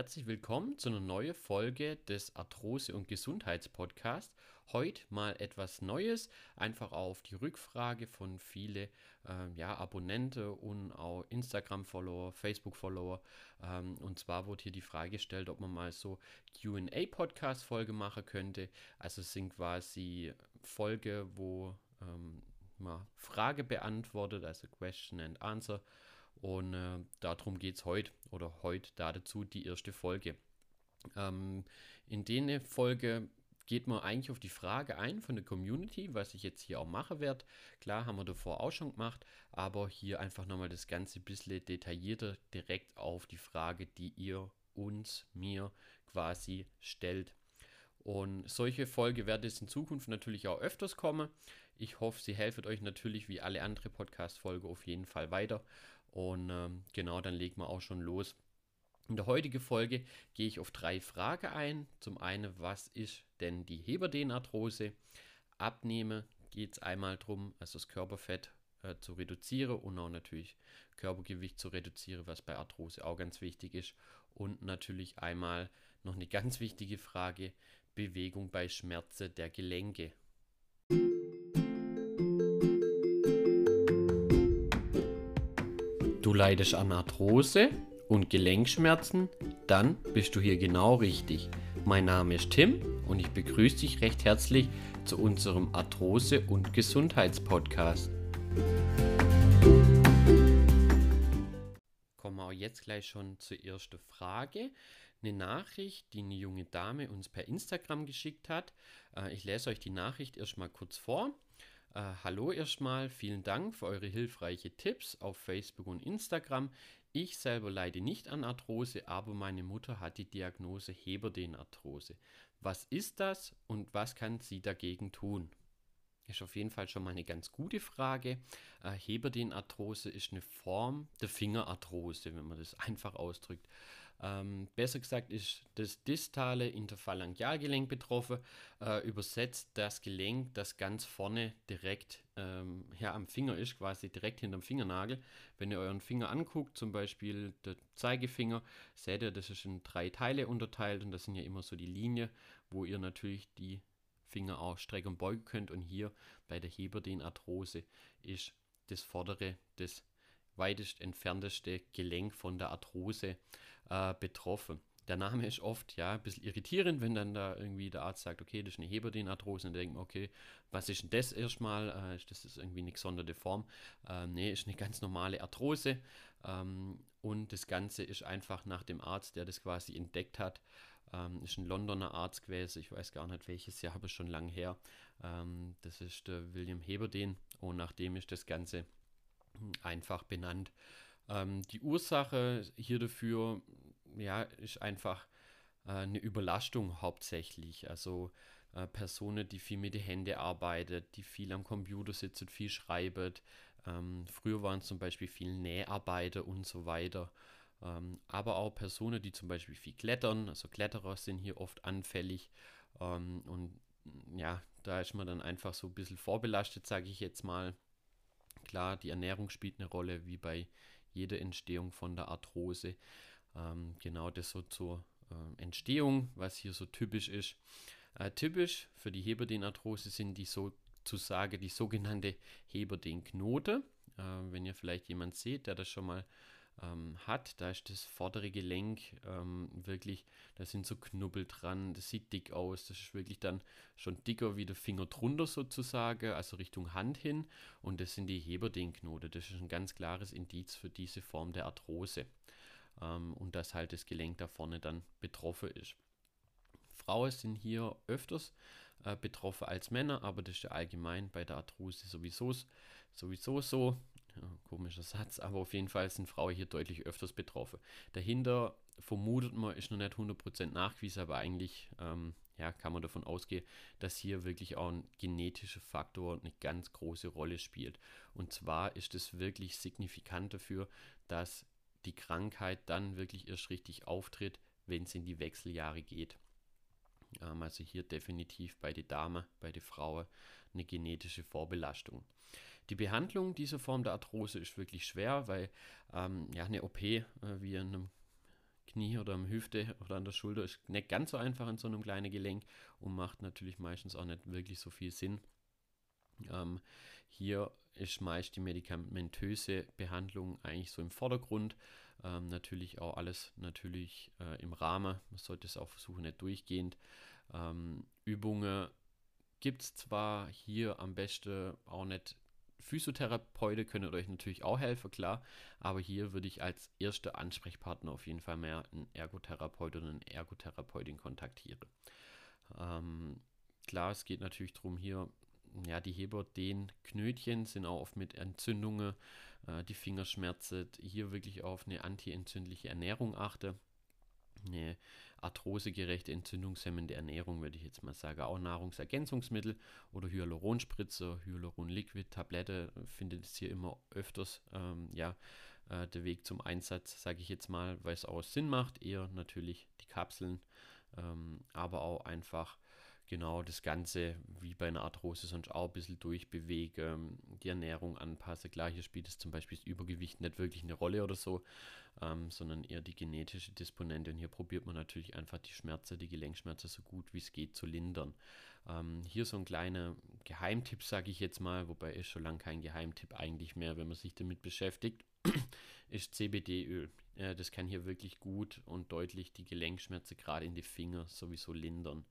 Herzlich willkommen zu einer neuen Folge des Arthrose- und Gesundheitspodcasts. Heute mal etwas Neues, einfach auf die Rückfrage von vielen äh, ja, Abonnenten und auch Instagram-Follower, Facebook-Follower. Ähm, und zwar wurde hier die Frage gestellt, ob man mal so QA-Podcast-Folge machen könnte. Also es sind quasi Folge, wo ähm, man Frage beantwortet, also Question and Answer. Und äh, darum geht es heute oder heute dazu die erste Folge. Ähm, in der Folge geht man eigentlich auf die Frage ein von der Community, was ich jetzt hier auch machen werde. Klar, haben wir davor auch schon gemacht, aber hier einfach nochmal das Ganze ein bisschen detaillierter direkt auf die Frage, die ihr uns, mir quasi stellt. Und solche Folge wird es in Zukunft natürlich auch öfters kommen. Ich hoffe, sie helfen euch natürlich wie alle andere Podcast-Folge auf jeden Fall weiter. Und ähm, genau, dann legen wir auch schon los. In der heutigen Folge gehe ich auf drei Fragen ein. Zum einen, was ist denn die Heberdehnarthrose? Abnehmen geht es einmal darum, also das Körperfett äh, zu reduzieren und auch natürlich Körpergewicht zu reduzieren, was bei Arthrose auch ganz wichtig ist. Und natürlich einmal noch eine ganz wichtige Frage, Bewegung bei Schmerzen der Gelenke. Du leidest an Arthrose und Gelenkschmerzen? Dann bist du hier genau richtig. Mein Name ist Tim und ich begrüße dich recht herzlich zu unserem Arthrose- und Gesundheitspodcast. Kommen wir jetzt gleich schon zur ersten Frage. Eine Nachricht, die eine junge Dame uns per Instagram geschickt hat. Äh, ich lese euch die Nachricht erstmal kurz vor. Äh, hallo erstmal, vielen Dank für eure hilfreichen Tipps auf Facebook und Instagram. Ich selber leide nicht an Arthrose, aber meine Mutter hat die Diagnose Heberdenarthrose. Was ist das und was kann sie dagegen tun? Ist auf jeden Fall schon mal eine ganz gute Frage. Äh, Heberdenarthrose ist eine Form der Fingerarthrose, wenn man das einfach ausdrückt. Ähm, besser gesagt ist das distale Interphalangealgelenk betroffen. Äh, übersetzt das Gelenk, das ganz vorne direkt ähm, ja, am Finger ist, quasi direkt hinterm Fingernagel. Wenn ihr euren Finger anguckt, zum Beispiel der Zeigefinger, seht ihr, das ist in drei Teile unterteilt und das sind ja immer so die Linien, wo ihr natürlich die Finger auch strecken und beugen könnt. Und hier bei der Heberdenarthrose ist das vordere, das weitest entfernteste Gelenk von der Arthrose äh, betroffen. Der Name ist oft ja ein bisschen irritierend, wenn dann da irgendwie der Arzt sagt, okay, das ist eine Heberdenarthrose und denkt man, okay, was ist denn das erstmal? Äh, ist das irgendwie eine gesonderte Form? Äh, nee, ist eine ganz normale Arthrose ähm, und das Ganze ist einfach nach dem Arzt, der das quasi entdeckt hat, ähm, ist ein Londoner Arzt gewesen, ich weiß gar nicht welches Jahr, aber schon lange her. Ähm, das ist der William Heberden und nach dem ist das Ganze einfach benannt. Ähm, die Ursache hier dafür ja, ist einfach äh, eine Überlastung hauptsächlich. Also äh, Personen, die viel mit den Händen arbeiten, die viel am Computer sitzen, viel schreiben. Ähm, früher waren zum Beispiel viel Näharbeiter und so weiter. Ähm, aber auch Personen, die zum Beispiel viel klettern, also Kletterer sind hier oft anfällig. Ähm, und ja, da ist man dann einfach so ein bisschen vorbelastet, sage ich jetzt mal. Klar, die Ernährung spielt eine Rolle, wie bei jeder Entstehung von der Arthrose. Ähm, genau das so zur äh, Entstehung, was hier so typisch ist. Äh, typisch für die Heberdenarthrose sind die sozusagen die sogenannte Heberdenknote. Äh, wenn ihr vielleicht jemand seht, der das schon mal ähm, hat. Da ist das vordere Gelenk ähm, wirklich, da sind so Knubbel dran, das sieht dick aus. Das ist wirklich dann schon dicker wie der Finger drunter sozusagen, also Richtung Hand hin. Und das sind die Heberdenknoten. Das ist ein ganz klares Indiz für diese Form der Arthrose. Ähm, und dass halt das Gelenk da vorne dann betroffen ist. Frauen sind hier öfters äh, betroffen als Männer, aber das ist ja allgemein bei der Arthrose sowieso, sowieso so. Ja, komischer Satz, aber auf jeden Fall sind Frauen hier deutlich öfters betroffen. Dahinter vermutet man, ist noch nicht 100% nachgewiesen, aber eigentlich ähm, ja, kann man davon ausgehen, dass hier wirklich auch ein genetischer Faktor eine ganz große Rolle spielt. Und zwar ist es wirklich signifikant dafür, dass die Krankheit dann wirklich erst richtig auftritt, wenn es in die Wechseljahre geht. Ähm, also hier definitiv bei der Dame, bei der Frau eine genetische Vorbelastung. Die Behandlung dieser Form der Arthrose ist wirklich schwer, weil ähm, ja, eine OP, äh, wie in einem Knie oder am Hüfte oder an der Schulter ist nicht ganz so einfach in so einem kleinen Gelenk und macht natürlich meistens auch nicht wirklich so viel Sinn. Ähm, hier ist meist die medikamentöse Behandlung eigentlich so im Vordergrund. Ähm, natürlich auch alles natürlich äh, im Rahmen. Man sollte es auch versuchen, nicht durchgehend. Ähm, Übungen gibt es zwar hier am besten auch nicht Physiotherapeuten können euch natürlich auch helfen, klar, aber hier würde ich als erster Ansprechpartner auf jeden Fall mehr einen Ergotherapeut oder eine Ergotherapeutin kontaktieren. Ähm, klar, es geht natürlich darum, hier, ja, die Heber, den Knötchen sind auch oft mit Entzündungen, äh, die Fingerschmerzen, hier wirklich auf eine antientzündliche Ernährung achte eine arthrosegerechte, entzündungshemmende Ernährung, würde ich jetzt mal sagen. Auch Nahrungsergänzungsmittel oder Hyaluronspritze, Hyaluron-Liquid-Tablette findet es hier immer öfters, ähm, ja, äh, der Weg zum Einsatz, sage ich jetzt mal, weil es auch Sinn macht. Eher natürlich die Kapseln, ähm, aber auch einfach genau das Ganze wie bei einer Arthrose sonst auch ein bisschen durchbewege, die Ernährung anpasse. Klar, hier spielt es zum Beispiel das Übergewicht nicht wirklich eine Rolle oder so, ähm, sondern eher die genetische Disponente. Und hier probiert man natürlich einfach die Schmerzen, die Gelenkschmerzen so gut wie es geht zu lindern. Ähm, hier so ein kleiner Geheimtipp, sage ich jetzt mal, wobei ist schon lange kein Geheimtipp eigentlich mehr, wenn man sich damit beschäftigt, ist CBD-Öl. Das kann hier wirklich gut und deutlich die Gelenkschmerzen gerade in die Finger sowieso lindern.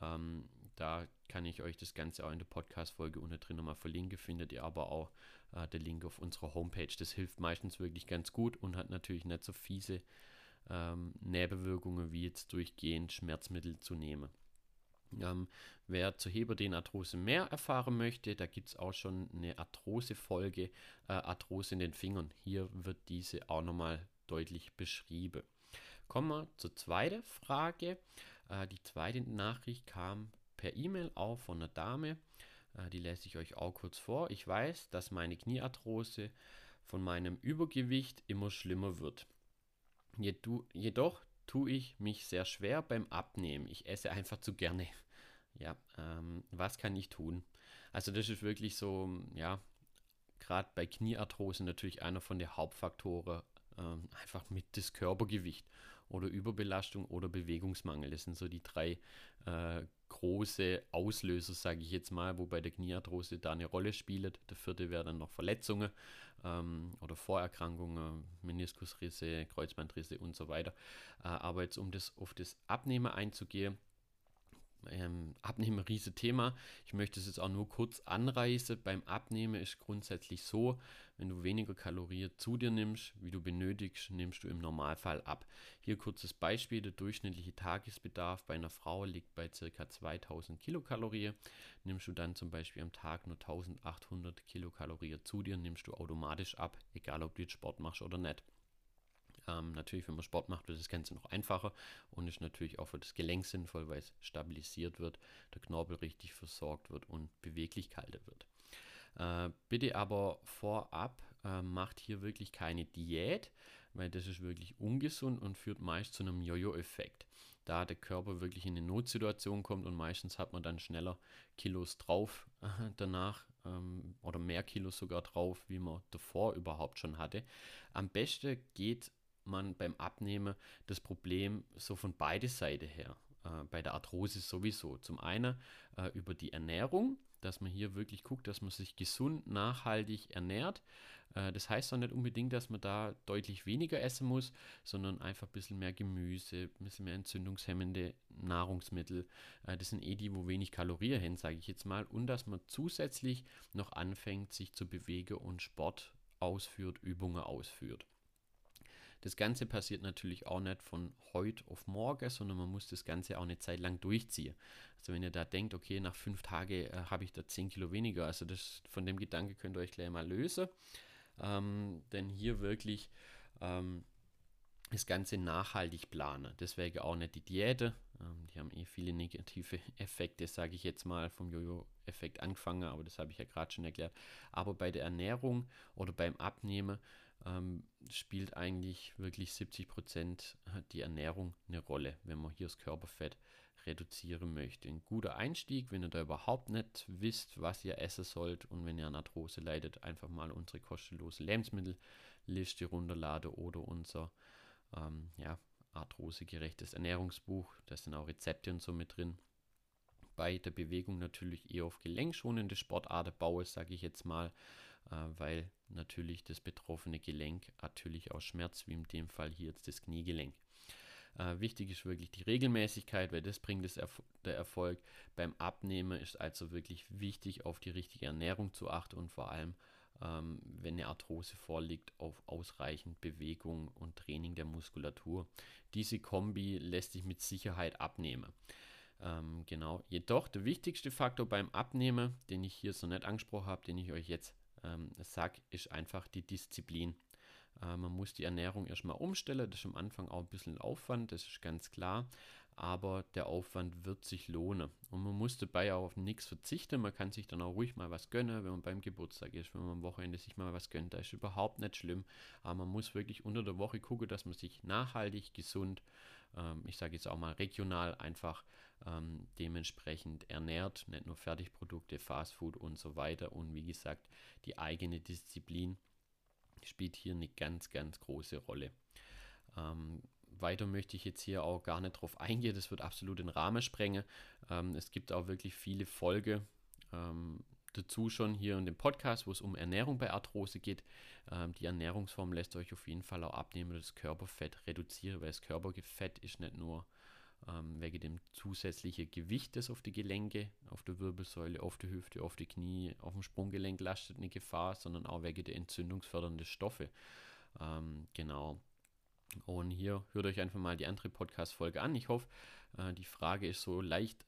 Ähm, da kann ich euch das Ganze auch in der Podcast-Folge unten drin nochmal verlinken. Findet ihr aber auch äh, der Link auf unserer Homepage. Das hilft meistens wirklich ganz gut und hat natürlich nicht so fiese ähm, Nebenwirkungen wie jetzt durchgehend Schmerzmittel zu nehmen. Ähm, wer zur Heberdenarthrose mehr erfahren möchte, da gibt es auch schon eine Arthrose-Folge, äh, Arthrose in den Fingern. Hier wird diese auch nochmal deutlich beschrieben. Kommen wir zur zweiten Frage. Äh, die zweite Nachricht kam per E-Mail auch von einer Dame. Äh, die lese ich euch auch kurz vor. Ich weiß, dass meine Kniearthrose von meinem Übergewicht immer schlimmer wird. Jedoch tue ich mich sehr schwer beim Abnehmen. Ich esse einfach zu gerne. Ja, ähm, was kann ich tun? Also das ist wirklich so, ja, gerade bei Kniearthrose natürlich einer von den Hauptfaktoren, ähm, einfach mit das Körpergewicht oder Überbelastung oder Bewegungsmangel. Das sind so die drei äh, große Auslöser, sage ich jetzt mal, wobei der Kniearthrose da eine Rolle spielt. Der vierte wäre dann noch Verletzungen ähm, oder Vorerkrankungen, Meniskusrisse, Kreuzbandrisse und so weiter. Äh, aber jetzt um das auf das Abnehmen einzugehen, ähm, Abnehmen riese Thema. Ich möchte es jetzt auch nur kurz anreißen. Beim Abnehmen ist grundsätzlich so, wenn du weniger Kalorien zu dir nimmst, wie du benötigst, nimmst du im Normalfall ab. Hier kurzes Beispiel, der durchschnittliche Tagesbedarf bei einer Frau liegt bei ca. 2000 Kilokalorien. Nimmst du dann zum Beispiel am Tag nur 1800 Kilokalorien zu dir, nimmst du automatisch ab, egal ob du jetzt Sport machst oder nicht. Ähm, natürlich, wenn man Sport macht, wird das Ganze noch einfacher und ist natürlich auch für das Gelenk sinnvoll, weil es stabilisiert wird, der Knorpel richtig versorgt wird und beweglich gehalten wird. Äh, bitte aber vorab äh, macht hier wirklich keine Diät, weil das ist wirklich ungesund und führt meist zu einem Jojo-Effekt. Da der Körper wirklich in eine Notsituation kommt und meistens hat man dann schneller Kilos drauf äh, danach ähm, oder mehr Kilos sogar drauf, wie man davor überhaupt schon hatte. Am besten geht man beim Abnehmen das Problem so von beide Seiten her. Äh, bei der Arthrose sowieso. Zum einen äh, über die Ernährung, dass man hier wirklich guckt, dass man sich gesund, nachhaltig ernährt. Äh, das heißt auch nicht unbedingt, dass man da deutlich weniger essen muss, sondern einfach ein bisschen mehr Gemüse, ein bisschen mehr entzündungshemmende Nahrungsmittel. Äh, das sind eh die, wo wenig Kalorien hin, sage ich jetzt mal. Und dass man zusätzlich noch anfängt, sich zu bewegen und Sport ausführt, Übungen ausführt. Das Ganze passiert natürlich auch nicht von heute auf morgen, sondern man muss das Ganze auch eine Zeit lang durchziehen. Also wenn ihr da denkt, okay, nach fünf Tagen äh, habe ich da 10 Kilo weniger, also das, von dem Gedanke könnt ihr euch gleich mal lösen. Ähm, denn hier wirklich ähm, das Ganze nachhaltig planen. Deswegen auch nicht die Diäte. Ähm, die haben eh viele negative Effekte, sage ich jetzt mal, vom Jojo-Effekt angefangen, aber das habe ich ja gerade schon erklärt. Aber bei der Ernährung oder beim Abnehmen ähm, spielt eigentlich wirklich 70 Prozent die Ernährung eine Rolle, wenn man hier das Körperfett reduzieren möchte. Ein guter Einstieg, wenn ihr da überhaupt nicht wisst, was ihr essen sollt und wenn ihr an Arthrose leidet, einfach mal unsere kostenlose Lebensmittelliste runterladen oder unser ähm, ja, arthrosegerechtes Ernährungsbuch. Da sind auch Rezepte und so mit drin. Bei der Bewegung natürlich eher auf gelenkschonende Sportarten baue, sage ich jetzt mal, weil natürlich das betroffene Gelenk natürlich auch schmerzt, wie in dem Fall hier jetzt das Kniegelenk. Äh, wichtig ist wirklich die Regelmäßigkeit, weil das bringt das Erf der Erfolg. Beim Abnehmen ist also wirklich wichtig, auf die richtige Ernährung zu achten und vor allem, ähm, wenn eine Arthrose vorliegt, auf ausreichend Bewegung und Training der Muskulatur. Diese Kombi lässt sich mit Sicherheit abnehmen. Ähm, genau. Jedoch der wichtigste Faktor beim Abnehmen, den ich hier so nicht angesprochen habe, den ich euch jetzt ähm, sage, ist einfach die Disziplin. Äh, man muss die Ernährung erstmal umstellen. Das ist am Anfang auch ein bisschen Aufwand, das ist ganz klar. Aber der Aufwand wird sich lohnen. Und man muss dabei auch auf nichts verzichten. Man kann sich dann auch ruhig mal was gönnen, wenn man beim Geburtstag ist, wenn man am Wochenende sich mal was gönnt. Das ist überhaupt nicht schlimm. Aber man muss wirklich unter der Woche gucken, dass man sich nachhaltig, gesund, ähm, ich sage jetzt auch mal regional, einfach ähm, dementsprechend ernährt. Nicht nur Fertigprodukte, Fastfood und so weiter. Und wie gesagt, die eigene Disziplin spielt hier eine ganz, ganz große Rolle. Ähm, weiter möchte ich jetzt hier auch gar nicht drauf eingehen, das wird absolut den Rahmen sprengen. Ähm, es gibt auch wirklich viele Folgen ähm, dazu schon hier in dem Podcast, wo es um Ernährung bei Arthrose geht. Ähm, die Ernährungsform lässt euch auf jeden Fall auch abnehmen, das Körperfett reduzieren, weil das Körperfett ist nicht nur ähm, wegen dem zusätzlichen Gewicht, das auf die Gelenke, auf der Wirbelsäule, auf der Hüfte, auf die Knie, auf dem Sprunggelenk lastet eine Gefahr, sondern auch wegen der entzündungsfördernden Stoffe. Ähm, genau. Und hier hört euch einfach mal die andere Podcast-Folge an. Ich hoffe, äh, die Frage ist so leicht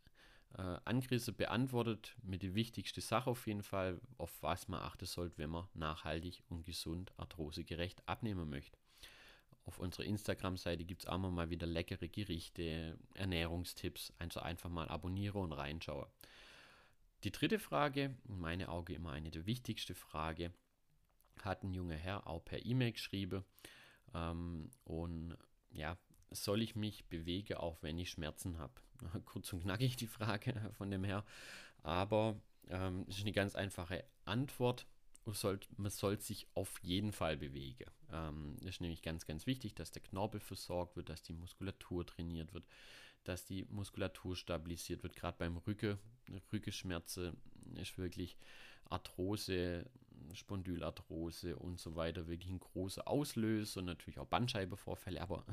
äh, angerissen beantwortet mit der wichtigsten Sache auf jeden Fall, auf was man achten sollte, wenn man nachhaltig und gesund arthrosegerecht abnehmen möchte. Auf unserer Instagram-Seite gibt es auch mal wieder leckere Gerichte, Ernährungstipps. Also einfach mal abonniere und reinschaue. Die dritte Frage, in meinen Augen immer eine der wichtigsten Fragen, hat ein junger Herr auch per E-Mail geschrieben. Ähm, und ja, soll ich mich bewegen, auch wenn ich Schmerzen habe? Kurz und knackig die Frage von dem Herr. Aber ähm, ist eine ganz einfache Antwort man sollte, man sollte sich auf jeden Fall bewegen. Ähm, ist nämlich ganz, ganz wichtig, dass der Knorpel versorgt wird, dass die Muskulatur trainiert wird, dass die Muskulatur stabilisiert wird. Gerade beim Rücken, Rückenschmerzen ist wirklich Arthrose, Spondylarthrose und so weiter wirklich ein großer Auslöser und natürlich auch Bandscheibenvorfälle. Aber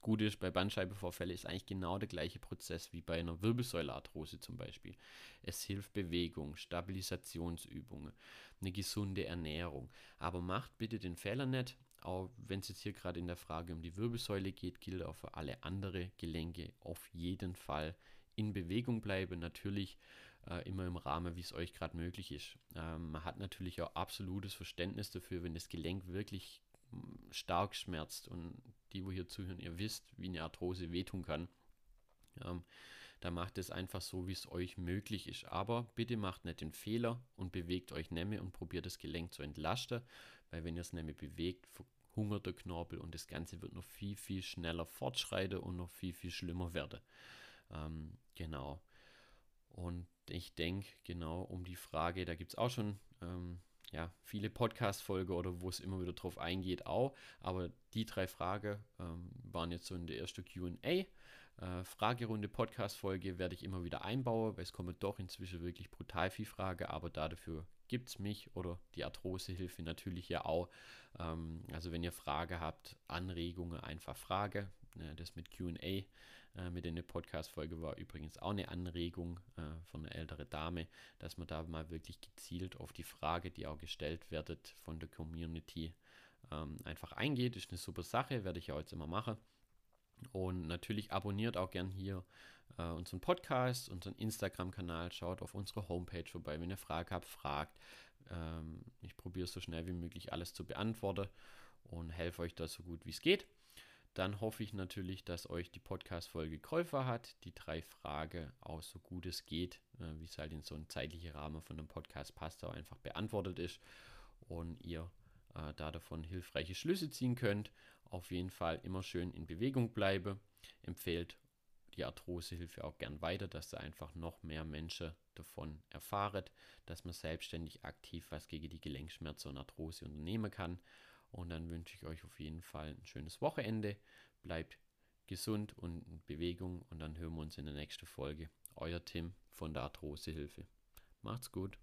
Gute ist, bei Bandscheibenvorfällen ist eigentlich genau der gleiche Prozess wie bei einer Wirbelsäulearthrose zum Beispiel. Es hilft Bewegung, Stabilisationsübungen, eine gesunde Ernährung. Aber macht bitte den Fehler nicht, auch wenn es jetzt hier gerade in der Frage um die Wirbelsäule geht, gilt auch für alle anderen Gelenke auf jeden Fall in Bewegung bleiben. Natürlich äh, immer im Rahmen, wie es euch gerade möglich ist. Ähm, man hat natürlich auch absolutes Verständnis dafür, wenn das Gelenk wirklich stark schmerzt und die, wo hier zuhören, ihr wisst, wie eine Arthrose wehtun kann. Ähm, da macht es einfach so, wie es euch möglich ist. Aber bitte macht nicht den Fehler und bewegt euch nämlich und probiert das Gelenk zu entlasten, weil wenn ihr es nämlich bewegt, verhungert der Knorpel und das Ganze wird noch viel, viel schneller fortschreiten und noch viel, viel schlimmer werden. Ähm, genau. Und ich denke, genau um die Frage, da gibt es auch schon ähm, ja, viele Podcast-Folgen oder wo es immer wieder drauf eingeht, auch. Aber die drei Fragen ähm, waren jetzt so in der ersten QA. Äh, Fragerunde, Podcast-Folge werde ich immer wieder einbauen, weil es kommen doch inzwischen wirklich brutal viel Frage, aber dafür gibt es mich oder die Arthrosehilfe natürlich ja auch. Ähm, also wenn ihr Frage habt, Anregungen, einfach Frage. Äh, das mit QA äh, mit in der Podcast-Folge war übrigens auch eine Anregung äh, von einer älteren Dame, dass man da mal wirklich gezielt auf die Frage, die auch gestellt wird von der Community, ähm, einfach eingeht. Ist eine super Sache, werde ich auch jetzt immer machen. Und natürlich abonniert auch gern hier äh, unseren Podcast, unseren Instagram-Kanal, schaut auf unsere Homepage vorbei. Wenn ihr Fragen habt, fragt. Ähm, ich probiere so schnell wie möglich alles zu beantworten und helfe euch da so gut wie es geht. Dann hoffe ich natürlich, dass euch die Podcast-Folge geholfen hat. Die drei Fragen auch so gut es geht, äh, wie es halt in so einem zeitlichen Rahmen von einem Podcast passt, auch einfach beantwortet ist und ihr äh, da davon hilfreiche Schlüsse ziehen könnt. Auf jeden Fall immer schön in Bewegung bleiben. Empfehlt die Arthrosehilfe auch gern weiter, dass da einfach noch mehr Menschen davon erfahren, dass man selbstständig aktiv was gegen die Gelenkschmerzen und Arthrose unternehmen kann. Und dann wünsche ich euch auf jeden Fall ein schönes Wochenende. Bleibt gesund und in Bewegung und dann hören wir uns in der nächsten Folge. Euer Tim von der Arthrosehilfe. Macht's gut.